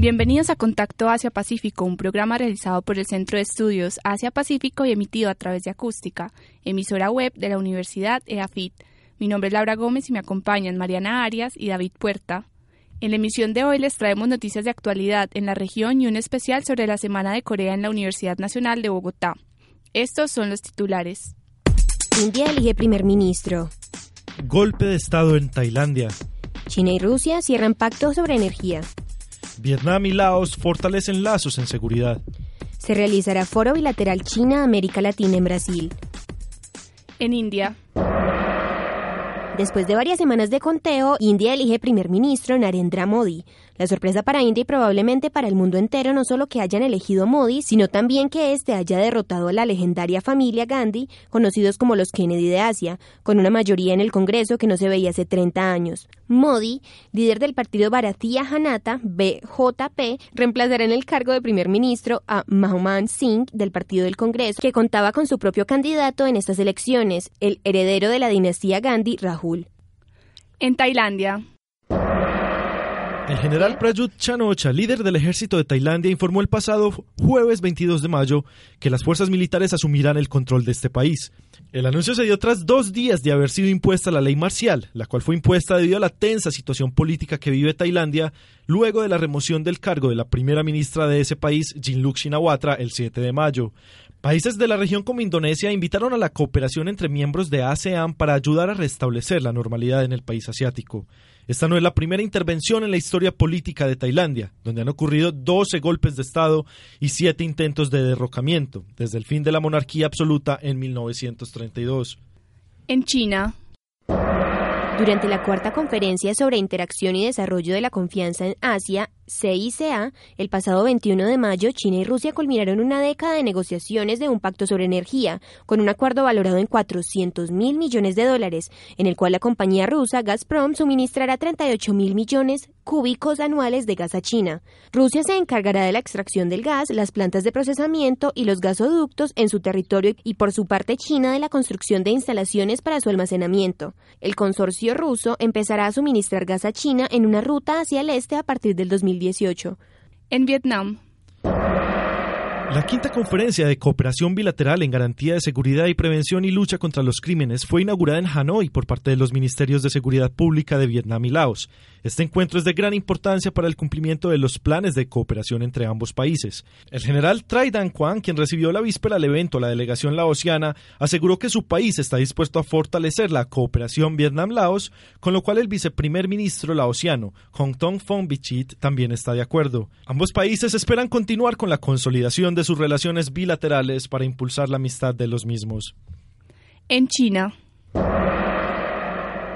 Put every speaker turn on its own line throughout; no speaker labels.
Bienvenidos a Contacto Asia Pacífico, un programa realizado por el Centro de Estudios Asia Pacífico y emitido a través de Acústica, emisora web de la Universidad EAFIT. Mi nombre es Laura Gómez y me acompañan Mariana Arias y David Puerta. En la emisión de hoy les traemos noticias de actualidad en la región y un especial sobre la Semana de Corea en la Universidad Nacional de Bogotá. Estos son los titulares.
India elige primer ministro.
Golpe de Estado en Tailandia.
China y Rusia cierran pacto sobre energía.
Vietnam y Laos fortalecen lazos en seguridad.
Se realizará foro bilateral China-América Latina en Brasil.
En India,
Después de varias semanas de conteo, India elige primer ministro Narendra Modi. La sorpresa para India y probablemente para el mundo entero no solo que hayan elegido a Modi, sino también que éste haya derrotado a la legendaria familia Gandhi, conocidos como los Kennedy de Asia, con una mayoría en el Congreso que no se veía hace 30 años. Modi, líder del partido Bharatiya Janata, BJP, reemplazará en el cargo de primer ministro a Manmohan Singh del partido del Congreso, que contaba con su propio candidato en estas elecciones, el heredero de la dinastía Gandhi, Rahul.
En Tailandia,
El general Prayut Chan-o-cha, líder del ejército de Tailandia, informó el pasado jueves 22 de mayo que las fuerzas militares asumirán el control de este país. El anuncio se dio tras dos días de haber sido impuesta la ley marcial, la cual fue impuesta debido a la tensa situación política que vive Tailandia luego de la remoción del cargo de la primera ministra de ese país, Jinluk Shinawatra, el 7 de mayo. Países de la región como Indonesia invitaron a la cooperación entre miembros de ASEAN para ayudar a restablecer la normalidad en el país asiático. Esta no es la primera intervención en la historia política de Tailandia, donde han ocurrido 12 golpes de Estado y 7 intentos de derrocamiento, desde el fin de la monarquía absoluta en 1932.
en China,
Durante la cuarta conferencia sobre interacción y desarrollo de la confianza en Asia, CICA, el pasado 21 de mayo, China y Rusia culminaron una década de negociaciones de un pacto sobre energía, con un acuerdo valorado en 400 mil millones de dólares, en el cual la compañía rusa Gazprom suministrará 38 mil millones cúbicos anuales de gas a China. Rusia se encargará de la extracción del gas, las plantas de procesamiento y los gasoductos en su territorio y por su parte China de la construcción de instalaciones para su almacenamiento. El consorcio ruso empezará a suministrar gas a China en una ruta hacia el este a partir del 2018.
en Vietnam,
La quinta conferencia de cooperación bilateral en garantía de seguridad y prevención y lucha contra los crímenes fue inaugurada en Hanoi por parte de los Ministerios de Seguridad Pública de Vietnam y Laos. Este encuentro es de gran importancia para el cumplimiento de los planes de cooperación entre ambos países. El general Trai Dan Quang, quien recibió la víspera al evento la delegación laosiana, aseguró que su país está dispuesto a fortalecer la cooperación Vietnam-Laos, con lo cual el viceprimer ministro laosiano, Hong Tong Phong Vichit, también está de acuerdo. Ambos países esperan continuar con la consolidación de sus relaciones bilaterales para impulsar la amistad de los mismos.
en China,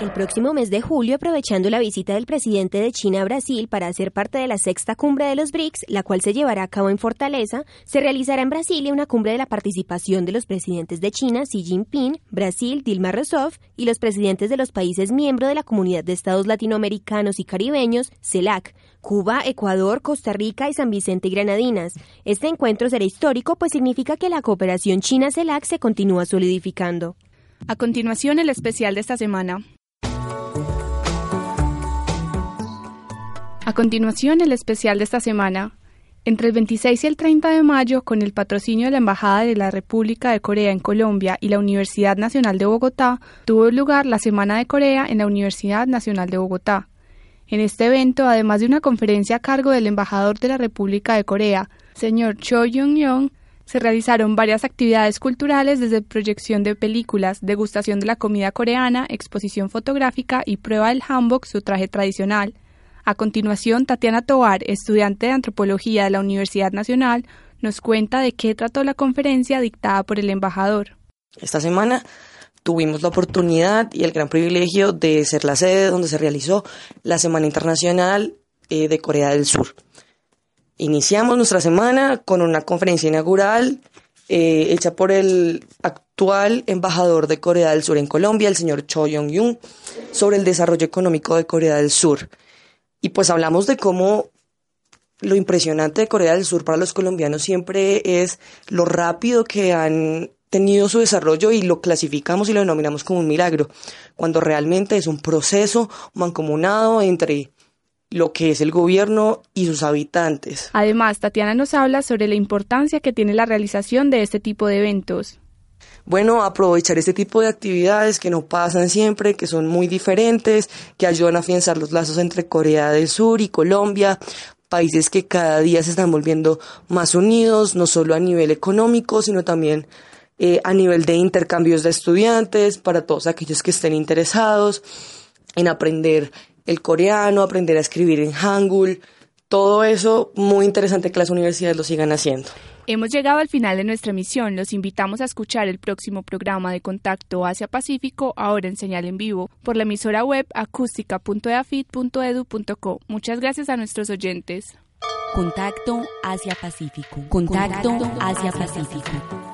El próximo mes de julio, aprovechando la visita del presidente de China a Brasil para hacer parte de la sexta cumbre de los BRICS, la cual se llevará a cabo en Fortaleza, se realizará en Brasilia una cumbre de la participación de los presidentes de China, Xi Jinping, Brasil, Dilma Rousseff, y los presidentes de los países miembros de la Comunidad de Estados Latinoamericanos y Caribeños, CELAC, Cuba, Ecuador, Costa Rica y San Vicente y Granadinas. Este encuentro será histórico, pues significa que la cooperación China-CELAC se continúa solidificando.
a continuación el especial de esta semana. A continuación, el especial de esta semana. Entre el 26 y el 30 de mayo, con el patrocinio de la Embajada de la República de Corea en Colombia y la Universidad Nacional de Bogotá, tuvo lugar la Semana de Corea en la Universidad Nacional de Bogotá. En este evento, además de una conferencia a cargo del embajador de la República de Corea, señor Cho Young-yong, Se realizaron varias actividades culturales desde proyección de películas, degustación de la comida coreana, exposición fotográfica y prueba del hanbok, su traje tradicional. A continuación, Tatiana Tovar, estudiante de antropología de la Universidad Nacional, nos cuenta de qué trató la conferencia dictada por el embajador.
Esta semana tuvimos la oportunidad y el gran privilegio de ser la sede donde se realizó la Semana Internacional eh, de Corea del Sur. Iniciamos nuestra semana con una conferencia inaugural eh, hecha por el actual embajador de Corea del Sur en Colombia, el señor Cho Yong-yun, sobre el desarrollo económico de Corea del Sur. Y pues hablamos de cómo lo impresionante de Corea del Sur para los colombianos siempre es lo rápido que han tenido su desarrollo y lo clasificamos y lo denominamos como un milagro, cuando realmente es un proceso mancomunado entre lo que es el gobierno y sus habitantes.
Además, Tatiana nos habla sobre la importancia que tiene la realización de este tipo de eventos.
Bueno, aprovechar este tipo de actividades que no pasan siempre, que son muy diferentes, que ayudan a afianzar los lazos entre Corea del Sur y Colombia, países que cada día se están volviendo más unidos, no solo a nivel económico, sino también eh, a nivel de intercambios de estudiantes, para todos aquellos que estén interesados en aprender el coreano, aprender a escribir en Hangul, todo eso muy interesante que las universidades lo sigan haciendo.
Hemos llegado al final de nuestra emisión. Los invitamos a escuchar el próximo programa de Contacto Asia Pacífico, ahora en señal en vivo, por la emisora web acústica.eafit.edu.co. Muchas gracias a nuestros oyentes.
Contacto Asia Pacífico. Contacto Asia Pacífico.